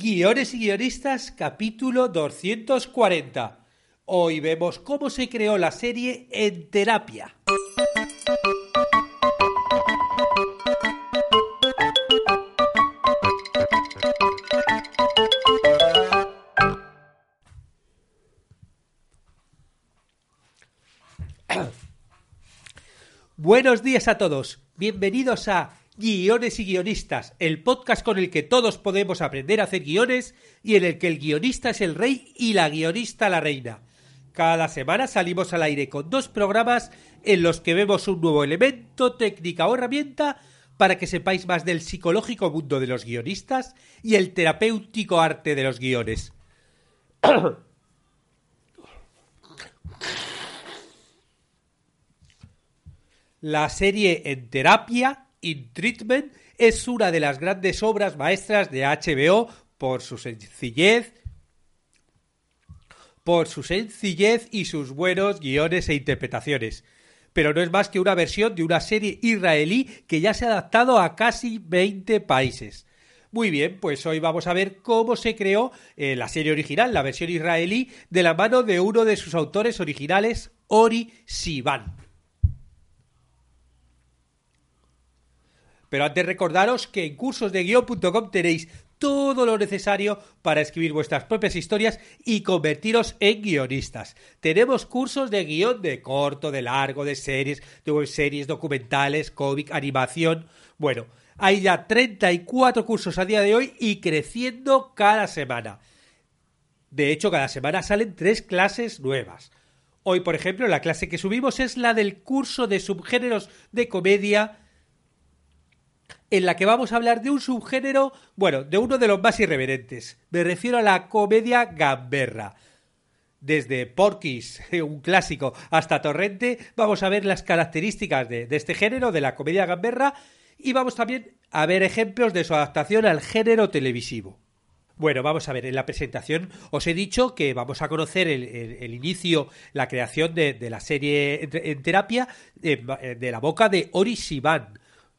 Guiones y guionistas, capítulo 240. Hoy vemos cómo se creó la serie en terapia. Buenos días a todos. Bienvenidos a Guiones y Guionistas, el podcast con el que todos podemos aprender a hacer guiones y en el que el guionista es el rey y la guionista la reina. Cada semana salimos al aire con dos programas en los que vemos un nuevo elemento, técnica o herramienta para que sepáis más del psicológico mundo de los guionistas y el terapéutico arte de los guiones. La serie En Terapia, In Treatment, es una de las grandes obras maestras de HBO por su sencillez, por su sencillez y sus buenos guiones e interpretaciones. Pero no es más que una versión de una serie israelí que ya se ha adaptado a casi 20 países. Muy bien, pues hoy vamos a ver cómo se creó eh, la serie original, la versión israelí, de la mano de uno de sus autores originales, Ori Sivan. Pero antes recordaros que en cursosdeguion.com tenéis todo lo necesario para escribir vuestras propias historias y convertiros en guionistas. Tenemos cursos de guion de corto, de largo, de series, de webseries, documentales, cómic, animación. Bueno, hay ya 34 cursos a día de hoy y creciendo cada semana. De hecho, cada semana salen tres clases nuevas. Hoy, por ejemplo, la clase que subimos es la del curso de subgéneros de comedia en la que vamos a hablar de un subgénero, bueno, de uno de los más irreverentes. Me refiero a la comedia gamberra. Desde Porky's, un clásico, hasta Torrente, vamos a ver las características de, este género, de la comedia gamberra, y vamos también a ver ejemplos de su adaptación al género televisivo. Bueno, vamos a ver, en la presentación os he dicho que vamos a conocer el, inicio, la creación de, la serie en, terapia de, la boca de Ori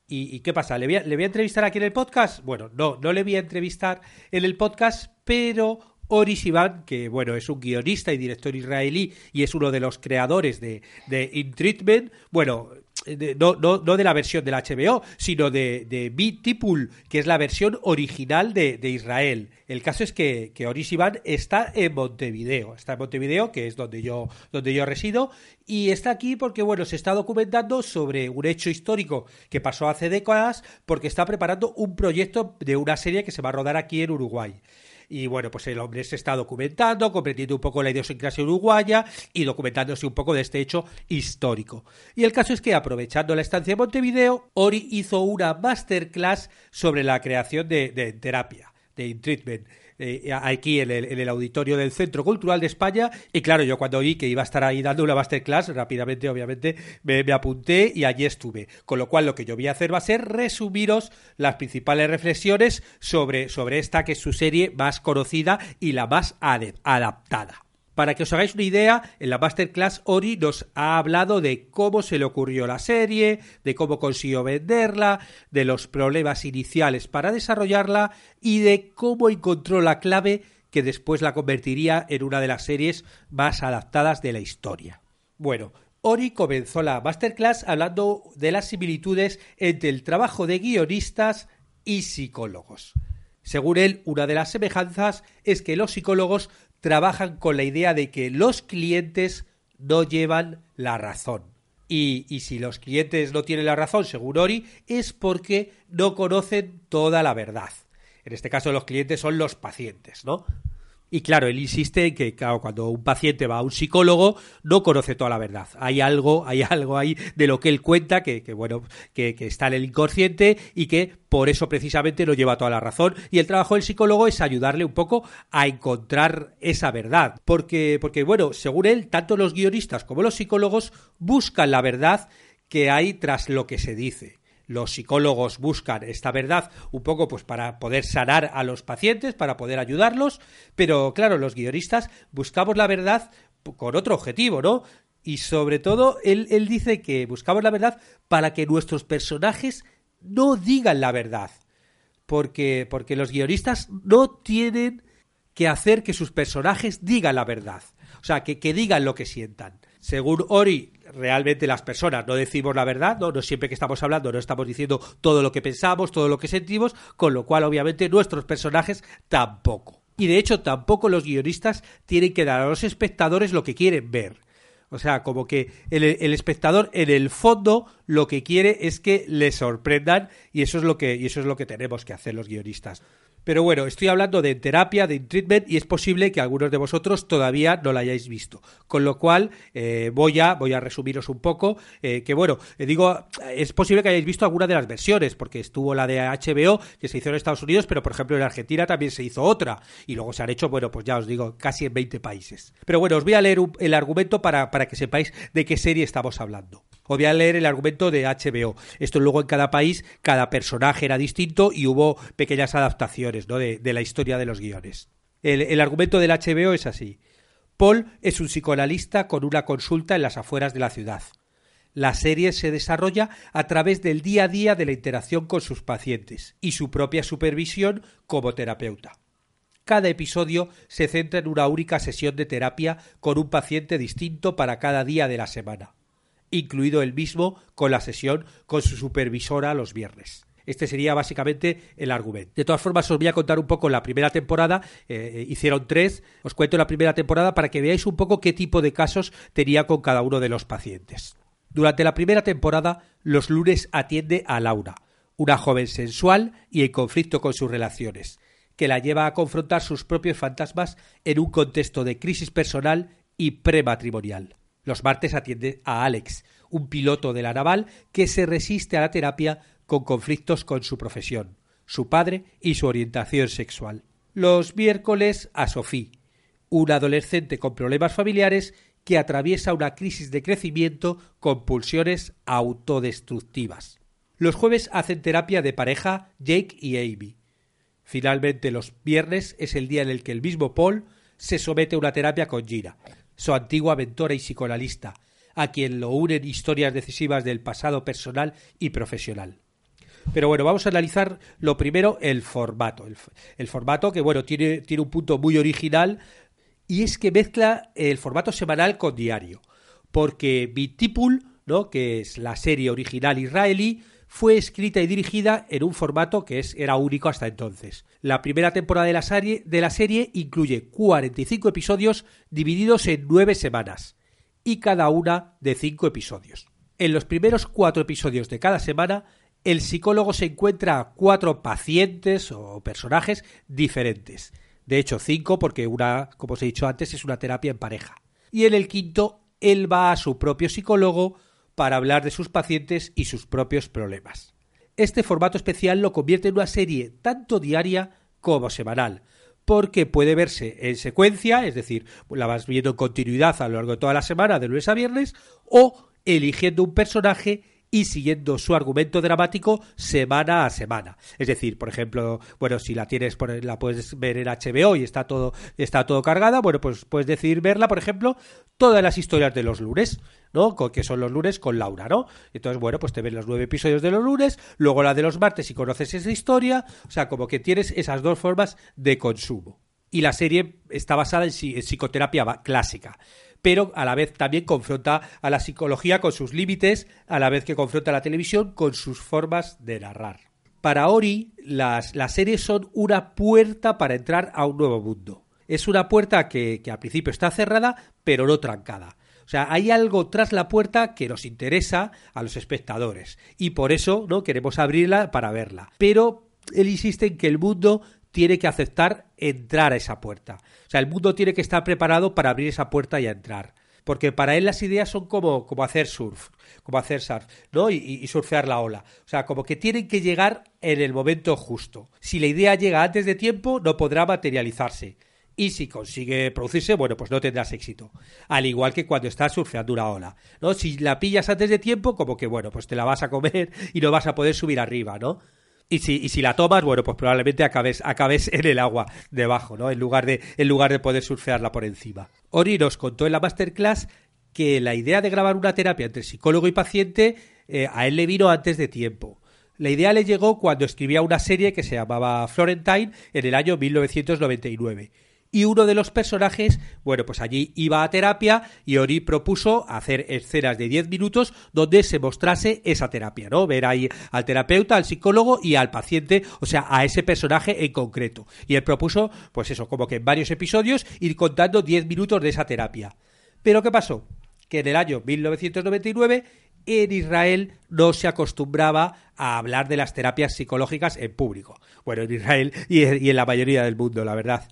¿Y, ¿Y, qué pasa? ¿Le voy, a, ¿Le voy, a, entrevistar aquí en el podcast? Bueno, no, no le voy a entrevistar en el podcast, pero Oris Ivan, que bueno, es un guionista y director israelí y es uno de los creadores de, de In Treatment, bueno, de, no, no, no, de la versión del HBO, sino de, de Tipul, que es la versión original de, de Israel. El caso es que, que Oris está en Montevideo, está en Montevideo, que es donde yo, donde yo resido, y está aquí porque, bueno, se está documentando sobre un hecho histórico que pasó hace décadas, porque está preparando un proyecto de una serie que se va a rodar aquí en Uruguay. Y bueno, pues el hombre se está documentando, comprendiendo un poco la idiosincrasia uruguaya y documentándose un poco de este hecho histórico. Y el caso es que, aprovechando la estancia en Montevideo, Ori hizo una masterclass sobre la creación de, de terapia, de treatment eh, aquí en el, auditorio del Centro Cultural de España. Y claro, yo cuando vi que iba a estar ahí dando una masterclass, rápidamente, obviamente, me, me, apunté y allí estuve. Con lo cual, lo que yo voy a hacer va a ser resumiros las principales reflexiones sobre, sobre esta que es su serie más conocida y la más adaptada. Para que os hagáis una idea, en la Masterclass Ori nos ha hablado de cómo se le ocurrió la serie, de cómo consiguió venderla, de los problemas iniciales para desarrollarla y de cómo encontró la clave que después la convertiría en una de las series más adaptadas de la historia. Bueno, Ori comenzó la Masterclass hablando de las similitudes entre el trabajo de guionistas y psicólogos. Según él, una de las semejanzas es que los psicólogos trabajan con la idea de que los clientes no llevan la razón. Y, y, si los clientes no tienen la razón, según Ori, es porque no conocen toda la verdad. En este caso, los clientes son los pacientes, ¿no? Y claro, él insiste en que cuando un paciente va a un psicólogo no conoce toda la verdad. Hay algo, hay algo ahí de lo que él cuenta que, que bueno, que, que, está en el inconsciente y que por eso precisamente no lleva toda la razón. Y el trabajo del psicólogo es ayudarle un poco a encontrar esa verdad. Porque, porque bueno, según él, tanto los guionistas como los psicólogos buscan la verdad que hay tras lo que se dice los psicólogos buscan esta verdad un poco pues para poder sanar a los pacientes, para poder ayudarlos, pero claro, los guionistas buscamos la verdad con otro objetivo, ¿no? Y sobre todo, él, él dice que buscamos la verdad para que nuestros personajes no digan la verdad. porque, porque los guionistas no tienen que hacer que sus personajes digan la verdad. O sea, que, que digan lo que sientan. Según Ori, realmente las personas no decimos la verdad, ¿no? no siempre que estamos hablando no estamos diciendo todo lo que pensamos, todo lo que sentimos, con lo cual obviamente nuestros personajes tampoco. Y de hecho tampoco los guionistas tienen que dar a los espectadores lo que quieren ver. O sea, como que el, el, espectador en el fondo lo que quiere es que le sorprendan y eso es lo que y eso es lo que tenemos que hacer los guionistas. Pero bueno, estoy hablando de terapia, de treatment, y es posible que algunos de vosotros todavía no la hayáis visto. Con lo cual, eh, voy, a, voy a resumiros un poco. Eh, que bueno, eh, digo, es posible que hayáis visto alguna de las versiones, porque estuvo la de HBO, que se hizo en Estados Unidos, pero por ejemplo en Argentina también se hizo otra. Y luego se han hecho, bueno, pues ya os digo, casi en 20 países. Pero bueno, os voy a leer el argumento para, para que sepáis de qué serie estamos hablando. Os voy a leer el argumento de HBO. Esto luego en cada país, cada personaje era distinto y hubo pequeñas adaptaciones ¿no? de, la historia de los guiones. El, el argumento del HBO es así. Paul es un psicoanalista con una consulta en las afueras de la ciudad. La serie se desarrolla a través del día a día de la interacción con sus pacientes y su propia supervisión como terapeuta. Cada episodio se centra en una única sesión de terapia con un paciente distinto para cada día de la semana incluido el mismo con la sesión con su supervisora los viernes. Este sería básicamente el argumento. De todas formas, os voy a contar un poco la primera temporada. Eh, hicieron tres. Os cuento la primera temporada para que veáis un poco qué tipo de casos tenía con cada uno de los pacientes. Durante la primera temporada, los lunes atiende a Laura, una joven sensual y en conflicto con sus relaciones, que la lleva a confrontar sus propios fantasmas en un contexto de crisis personal y prematrimonial. Los martes atiende a Alex, un piloto de la naval que se resiste a la terapia con conflictos con su profesión, su padre y su orientación sexual. Los miércoles a Sophie, una adolescente con problemas familiares que atraviesa una crisis de crecimiento con pulsiones autodestructivas. Los jueves hacen terapia de pareja Jake y Amy. Finalmente, los viernes es el día en el que el mismo Paul se somete a una terapia con Gina, su antigua mentora y psicoanalista, a quien lo unen historias decisivas del pasado personal y profesional. Pero bueno, vamos a analizar lo primero el formato. El, formato que, bueno, tiene, tiene un punto muy original y es que mezcla el formato semanal con diario. Porque Bitipul, ¿no? que es la serie original israelí, fue escrita y dirigida en un formato que es, era único hasta entonces. La primera temporada de la, serie, de la serie incluye 45 episodios divididos en nueve semanas, y cada una de cinco episodios. En los primeros cuatro episodios de cada semana, el psicólogo se encuentra a cuatro pacientes o personajes diferentes. De hecho, cinco, porque una, como os he dicho antes, es una terapia en pareja. Y en el quinto, él va a su propio psicólogo para hablar de sus pacientes y sus propios problemas. Este formato especial lo convierte en una serie tanto diaria como semanal, porque puede verse en secuencia, es decir, la vas viendo en continuidad a lo largo de toda la semana, de lunes a viernes, o eligiendo un personaje y siguiendo su argumento dramático semana a semana. Es decir, por ejemplo, bueno, si la tienes, la puedes ver en HBO y está todo, está todo cargada, bueno, pues puedes decidir verla, por ejemplo, todas las historias de los lunes, ¿no? Que son los lunes con Laura, ¿no? Entonces, bueno, pues te ven los nueve episodios de los lunes, luego la de los martes y conoces esa historia, o sea, como que tienes esas dos formas de consumo. Y la serie está basada en psicoterapia clásica pero a la vez también confronta a la psicología con sus límites, a la vez que confronta a la televisión con sus formas de narrar. Para Ori, las, series son una puerta para entrar a un nuevo mundo. Es una puerta que, que al principio está cerrada, pero no trancada. O sea, hay algo tras la puerta que nos interesa a los espectadores y por eso no queremos abrirla para verla. Pero él insiste en que el mundo tiene que aceptar entrar a esa puerta. O sea, el mundo tiene que estar preparado para abrir esa puerta y entrar. Porque para él las ideas son como, como hacer surf, como hacer surf, ¿no? Y, y, surfear la ola. O sea, como que tienen que llegar en el momento justo. Si la idea llega antes de tiempo, no podrá materializarse. Y si consigue producirse, bueno, pues no tendrás éxito. Al igual que cuando estás surfeando una ola, ¿no? Si la pillas antes de tiempo, como que, bueno, pues te la vas a comer y no vas a poder subir arriba, ¿no? Y si, y si la tomas, bueno, pues probablemente acabes, acabes en el agua debajo, ¿no? En lugar, de, en lugar de poder surfearla por encima. Ori nos contó en la masterclass que la idea de grabar una terapia entre psicólogo y paciente eh, a él le vino antes de tiempo. La idea le llegó cuando escribía una serie que se llamaba Florentine en el año 1999 y uno de los personajes, bueno, pues allí iba a terapia y Ori propuso hacer escenas de 10 minutos donde se mostrase esa terapia, ¿no? Ver ahí al terapeuta, al psicólogo y al paciente, o sea, a ese personaje en concreto. Y él propuso, pues eso, como que en varios episodios ir contando 10 minutos de esa terapia. Pero ¿qué pasó? Que en el año 1999 en Israel no se acostumbraba a hablar de las terapias psicológicas en público. Bueno, en Israel y en la mayoría del mundo, la verdad.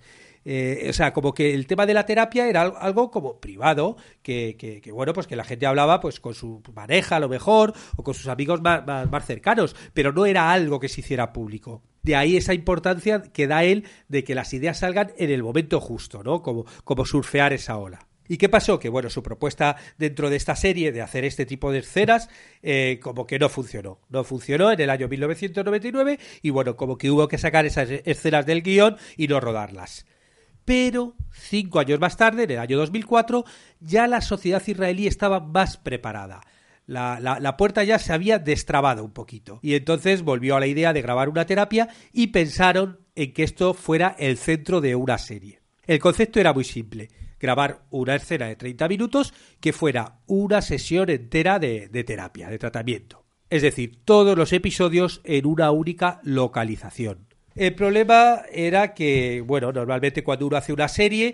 Eh, o sea, como que el tema de la terapia era algo como privado, que, bueno, pues que la gente hablaba pues con su pareja a lo mejor, o con sus amigos más, más, cercanos, pero no era algo que se hiciera público. De ahí esa importancia que da él de que las ideas salgan en el momento justo, ¿no? Como, como surfear esa ola. ¿Y qué pasó? Que bueno, su propuesta dentro de esta serie de hacer este tipo de escenas, eh, como que no funcionó. No funcionó en el año 1999 y bueno, como que hubo que sacar esas escenas del guion y no rodarlas pero cinco años más tarde, en el año 2004, ya la sociedad israelí estaba más preparada. La, la, puerta ya se había destrabado un poquito. Y entonces volvió a la idea de grabar una terapia y pensaron en que esto fuera el centro de una serie. El concepto era muy simple. Grabar una escena de 30 minutos que fuera una sesión entera de, de terapia, de tratamiento. Es decir, todos los episodios en una única localización. El problema era que, bueno, normalmente cuando uno hace una serie,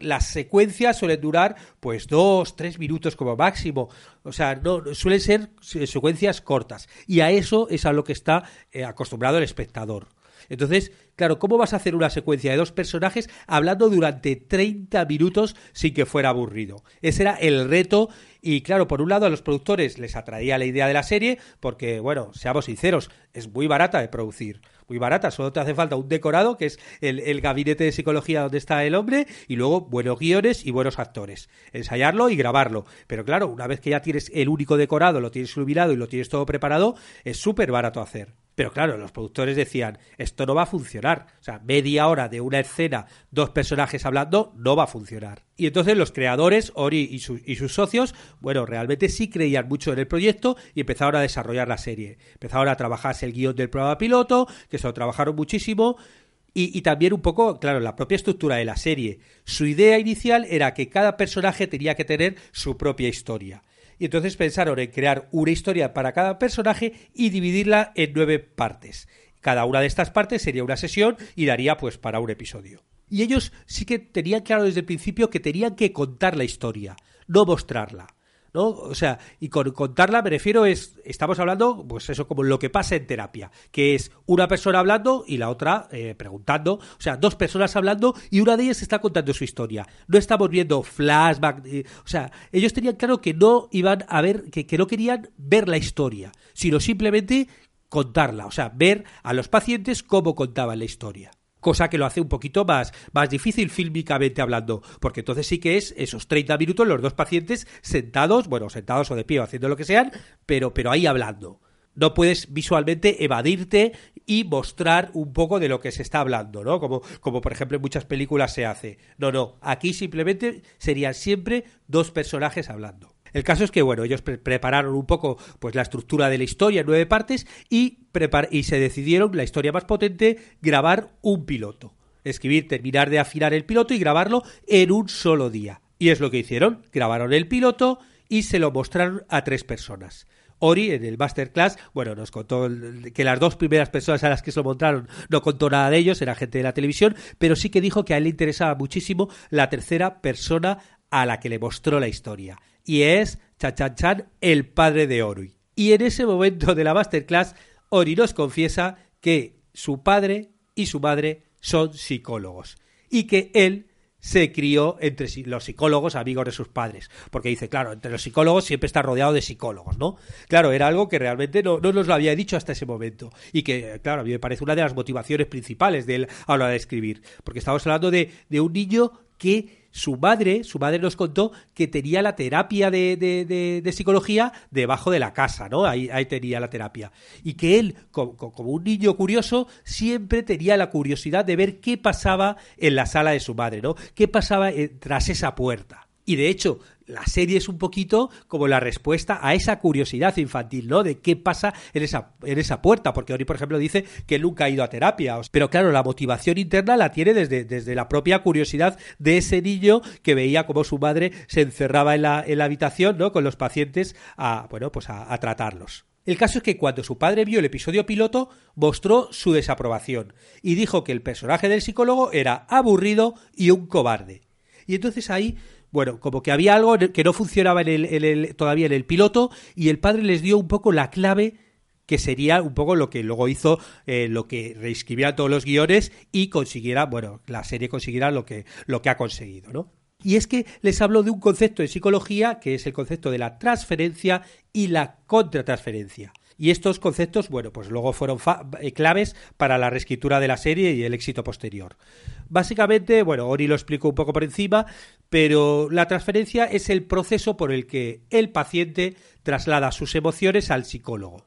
las secuencias suelen durar pues dos, tres minutos como máximo. O sea, no suelen ser secuencias cortas. Y a eso es a lo que está eh, acostumbrado el espectador. Entonces, claro, ¿cómo vas a hacer una secuencia de dos personajes hablando durante 30 minutos sin que fuera aburrido? Ese era el reto y claro, por un lado a los productores les atraía la idea de la serie porque, bueno, seamos sinceros, es muy barata de producir muy barata. Solo te hace falta un decorado, que es el, gabinete de psicología donde está el hombre, y luego buenos guiones y buenos actores. Ensayarlo y grabarlo. Pero claro, una vez que ya tienes el único decorado, lo tienes iluminado y lo tienes todo preparado, es súper barato hacer. Pero claro, los productores decían, esto no va a funcionar. O sea, media hora de una escena, dos personajes hablando, no va a funcionar. Y entonces los creadores, Ori y, sus socios, bueno, realmente sí creían mucho en el proyecto y empezaron a desarrollar la serie. Empezaron a trabajarse el guion del programa piloto, que se lo trabajaron muchísimo. Y, y, también un poco, claro, la propia estructura de la serie. Su idea inicial era que cada personaje tenía que tener su propia historia y entonces pensaron en crear una historia para cada personaje y dividirla en nueve partes. Cada una de estas partes sería una sesión y daría pues para un episodio. Y ellos sí que tenían claro desde el principio que tenían que contar la historia, no mostrarla. ¿No? O sea, y con contarla me refiero es, estamos hablando, pues eso como lo que pasa en terapia, que es una persona hablando y la otra eh, preguntando, o sea, dos personas hablando y una de ellas está contando su historia. No estamos viendo flashback, eh, o sea, ellos tenían claro que no iban a ver, que, que no querían ver la historia, sino simplemente contarla, o sea, ver a los pacientes cómo contaban la historia cosa que lo hace un poquito más, más difícil fílmicamente hablando, porque entonces sí que es esos 30 minutos los dos pacientes sentados, bueno, sentados o de pie o haciendo lo que sean, pero, pero ahí hablando. No puedes visualmente evadirte y mostrar un poco de lo que se está hablando, ¿no? Como, como por ejemplo en muchas películas se hace. No, no, aquí simplemente serían siempre dos personajes hablando. El caso es que, bueno, ellos prepararon un poco pues la estructura de la historia en nueve partes y, y se decidieron, la historia más potente, grabar un piloto. Escribir, terminar de afinar el piloto y grabarlo en un solo día. Y es lo que hicieron. Grabaron el piloto y se lo mostraron a tres personas. Ori, en el masterclass, bueno, nos contó que las dos primeras personas a las que se lo mostraron no contó nada de ellos, era gente de la televisión, pero sí que dijo que a él le interesaba muchísimo la tercera persona a la que le mostró la historia y es Chachan el padre de Ori. Y en ese momento de la masterclass, Ori nos confiesa que su padre y su madre son psicólogos y que él se crió entre los psicólogos amigos de sus padres. Porque dice, claro, entre los psicólogos siempre está rodeado de psicólogos, ¿no? Claro, era algo que realmente no, nos lo había dicho hasta ese momento. Y que, claro, a mí me parece una de las motivaciones principales de él a la hora de escribir. Porque estamos hablando de, de un niño que su madre, su madre nos contó que tenía la terapia de, de, psicología debajo de la casa, ¿no? Ahí, ahí tenía la terapia. Y que él, como, como, un niño curioso, siempre tenía la curiosidad de ver qué pasaba en la sala de su madre, ¿no? ¿Qué pasaba tras esa puerta? Y de hecho, la serie es un poquito como la respuesta a esa curiosidad infantil, ¿no? De qué pasa en esa, en esa puerta, porque Ori, por ejemplo, dice que nunca ha ido a terapia, pero claro, la motivación interna la tiene desde, desde la propia curiosidad de ese niño que veía cómo su madre se encerraba en la, en la habitación, ¿no? Con los pacientes a, bueno, pues a, a tratarlos. El caso es que cuando su padre vio el episodio piloto, mostró su desaprobación y dijo que el personaje del psicólogo era aburrido y un cobarde. Y entonces ahí bueno, como que había algo que no funcionaba en el, todavía en el piloto y el padre les dio un poco la clave que sería un poco lo que luego hizo, eh, lo que reescribiera todos los guiones y consiguiera, bueno, la serie consiguiera lo que, lo que ha conseguido, ¿no? Y es que les hablo de un concepto en psicología que es el concepto de la transferencia y la contratransferencia. Y estos conceptos, bueno, pues luego fueron eh, claves para la reescritura de la serie y el éxito posterior. Básicamente, bueno, Ori lo explico un poco por encima, pero la transferencia es el proceso por el que el paciente traslada sus emociones al psicólogo.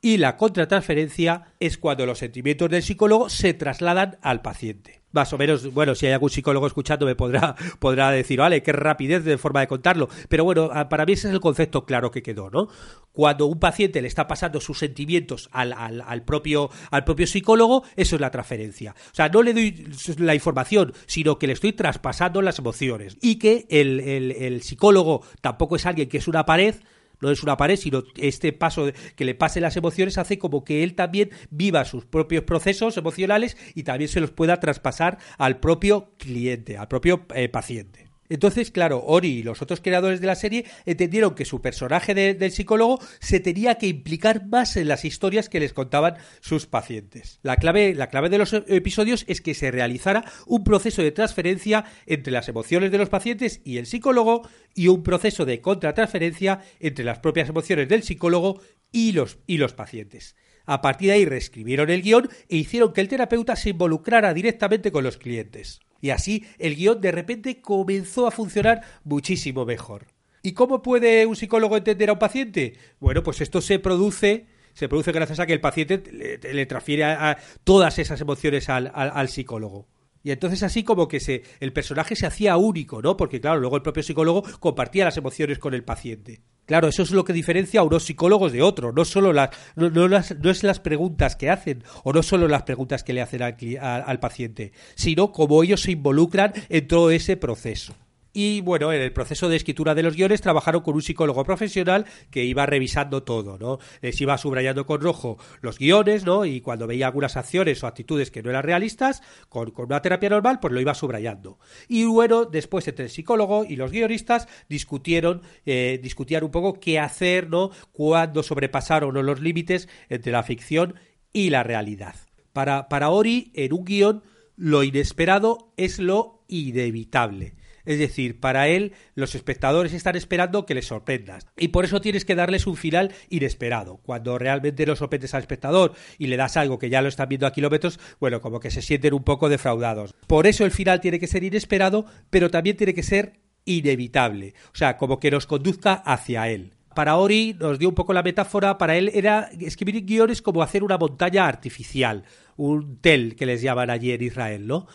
Y la contratransferencia es cuando los sentimientos del psicólogo se trasladan al paciente más o menos, bueno, si hay algún psicólogo escuchando me podrá, podrá decir, vale, qué rapidez de forma de contarlo. Pero bueno, para mí ese es el concepto claro que quedó, ¿no? Cuando un paciente le está pasando sus sentimientos al, al, propio, al propio psicólogo, eso es la transferencia. O sea, no le doy la información, sino que le estoy traspasando las emociones. Y que el, el psicólogo tampoco es alguien que es una pared, no es una pared, sino este paso que le pase las emociones hace como que él también viva sus propios procesos emocionales y también se los pueda traspasar al propio cliente, al propio eh, paciente. Entonces, claro, Ori y los otros creadores de la serie entendieron que su personaje del psicólogo se tenía que implicar más en las historias que les contaban sus pacientes. La clave, la clave de los episodios es que se realizara un proceso de transferencia entre las emociones de los pacientes y el psicólogo y un proceso de contratransferencia entre las propias emociones del psicólogo y los, y los pacientes. A partir de ahí reescribieron el guion e hicieron que el terapeuta se involucrara directamente con los clientes. Y así el guion de repente comenzó a funcionar muchísimo mejor. ¿Y cómo puede un psicólogo entender a un paciente? Bueno, pues esto se produce se produce gracias a que el paciente le, transfiere a, todas esas emociones al psicólogo. Y entonces así como que se, el personaje se hacía único, ¿no? Porque claro, luego el propio psicólogo compartía las emociones con el paciente. Claro, eso es lo que diferencia a unos psicólogos de otros, no solo las, no, las, no es las preguntas que hacen, o no solo las preguntas que le hacen al, al paciente, sino cómo ellos se involucran en todo ese proceso. Y bueno, en el proceso de escritura de los guiones trabajaron con un psicólogo profesional que iba revisando todo, ¿no? Les iba subrayando con rojo los guiones, ¿no? Y cuando veía algunas acciones o actitudes que no eran realistas, con, una terapia normal, pues lo iba subrayando. Y bueno, después entre el psicólogo y los guionistas discutieron, eh, discutían un poco qué hacer, ¿no? Cuándo sobrepasaron los límites entre la ficción y la realidad. Para, para Ori, en un guion, lo inesperado es lo inevitable. Es decir, para él los espectadores están esperando que les sorprendas. Y por eso tienes que darles un final inesperado. Cuando realmente lo sorprendes al espectador y le das algo que ya lo están viendo a kilómetros, bueno, como que se sienten un poco defraudados. Por eso el final tiene que ser inesperado, pero también tiene que ser inevitable. O sea, como que nos conduzca hacia él para Ori nos dio un poco la metáfora, para él era escribir guiones como hacer una montaña artificial, un tel que les llaman allí en Israel, ¿no?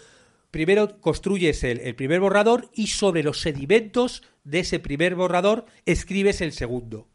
Primero construyes el, primer borrador y sobre los sedimentos de ese primer borrador escribes el segundo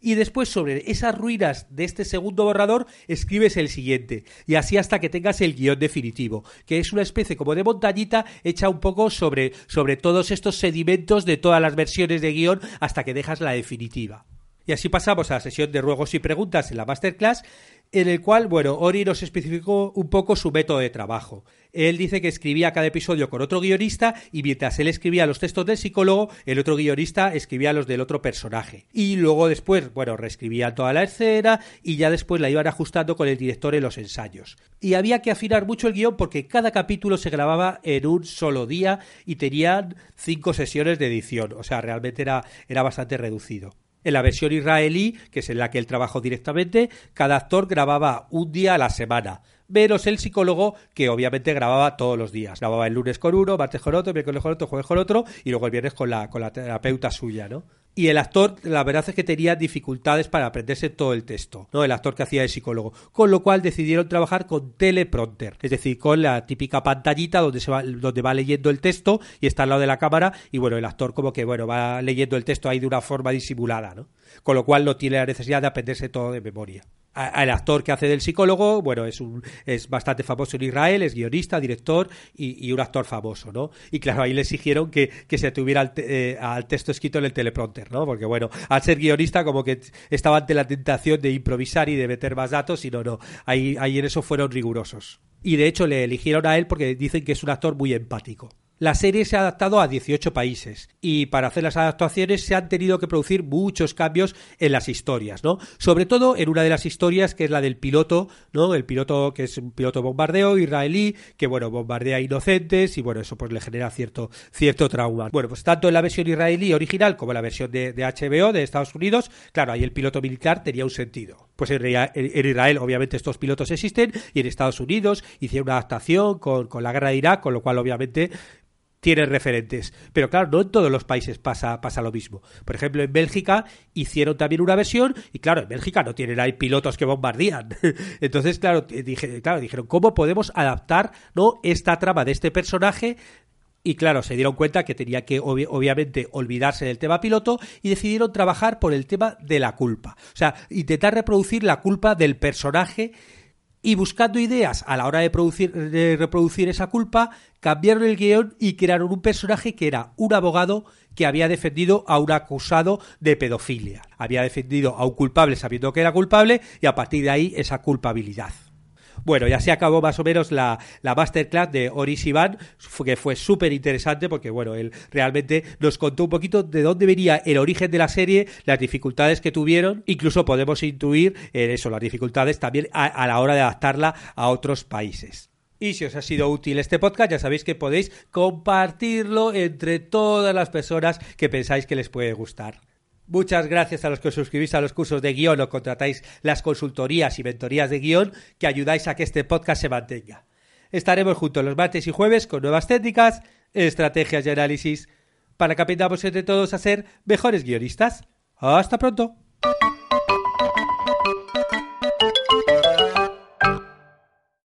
y después sobre esas ruinas de este segundo borrador escribes el siguiente y así hasta que tengas el guion definitivo, que es una especie como de montañita hecha un poco sobre, sobre todos estos sedimentos de todas las versiones de guion hasta que dejas la definitiva. Y así pasamos a la sesión de ruegos y preguntas en la masterclass, en el cual, bueno, Ori nos especificó un poco su método de trabajo. Él dice que escribía cada episodio con otro guionista y mientras él escribía los textos del psicólogo, el otro guionista escribía los del otro personaje. Y luego después, bueno, reescribía toda la escena y ya después la iban ajustando con el director en los ensayos. Y había que afinar mucho el guion porque cada capítulo se grababa en un solo día y tenían cinco sesiones de edición. O sea, realmente era, era bastante reducido. En la versión israelí, que es en la que él trabajó directamente, cada actor grababa un día a la semana menos el psicólogo que obviamente grababa todos los días. Grababa el lunes con uno, martes con otro, miércoles con otro, jueves con otro y luego el viernes con la, con la terapeuta suya, ¿no? Y el actor, la verdad es que tenía dificultades para aprenderse todo el texto, ¿no? El actor que hacía de psicólogo. Con lo cual decidieron trabajar con teleprompter, es decir, con la típica pantallita donde se va, donde va leyendo el texto y está al lado de la cámara, y bueno, el actor como que bueno, va leyendo el texto ahí de una forma disimulada, ¿no? Con lo cual no tiene la necesidad de aprenderse todo de memoria el actor que hace del psicólogo, bueno, es un es bastante famoso en Israel, es guionista, director y, un actor famoso, ¿no? Y claro, ahí le exigieron que, se tuviera eh, al, texto escrito en el teleprompter, ¿no? Porque bueno, al ser guionista como que estaba ante la tentación de improvisar y de meter más datos y no, no, ahí, ahí en eso fueron rigurosos. Y de hecho le eligieron a él porque dicen que es un actor muy empático. La serie se ha adaptado a 18 países y para hacer las adaptaciones se han tenido que producir muchos cambios en las historias, ¿no? Sobre todo en una de las historias que es la del piloto, ¿no? El piloto que es un piloto bombardeo israelí que bueno, bombardea inocentes y bueno, eso pues le genera cierto cierto trauma. Bueno, pues tanto en la versión israelí original como en la versión de, HBO de Estados Unidos, claro, ahí el piloto militar tenía un sentido. Pues en, Israel obviamente estos pilotos existen y en Estados Unidos hicieron una adaptación con, con la guerra de Irak, con lo cual obviamente tiene referentes. Pero claro, no en todos los países pasa, pasa lo mismo. Por ejemplo, en Bélgica hicieron también una versión y claro, en Bélgica no tienen ahí pilotos que bombardían. Entonces, claro, dije, claro, dijeron, ¿cómo podemos adaptar ¿no? esta trama de este personaje y claro, se dieron cuenta que tenía que obviamente olvidarse del tema piloto y decidieron trabajar por el tema de la culpa. O sea, intentar reproducir la culpa del personaje y buscando ideas a la hora de, producir, de reproducir esa culpa, cambiaron el guion y crearon un personaje que era un abogado que había defendido a un acusado de pedofilia. Había defendido a un culpable sabiendo que era culpable y a partir de ahí esa culpabilidad. Bueno, ya se acabó más o menos la, la masterclass de Oris Iván, que fue súper interesante porque, bueno, él realmente nos contó un poquito de dónde venía el origen de la serie, las dificultades que tuvieron, incluso podemos intuir en eso, las dificultades también a, la hora de adaptarla a otros países. Y si os ha sido útil este podcast, ya sabéis que podéis compartirlo entre todas las personas que pensáis que les puede gustar. Muchas gracias a los que os suscribís a los cursos de guion o contratáis las consultorías y mentorías de guion que ayudáis a que este podcast se mantenga. Estaremos juntos los martes y jueves con nuevas técnicas, estrategias y análisis para que aprendamos entre todos a ser mejores guionistas. Hasta pronto.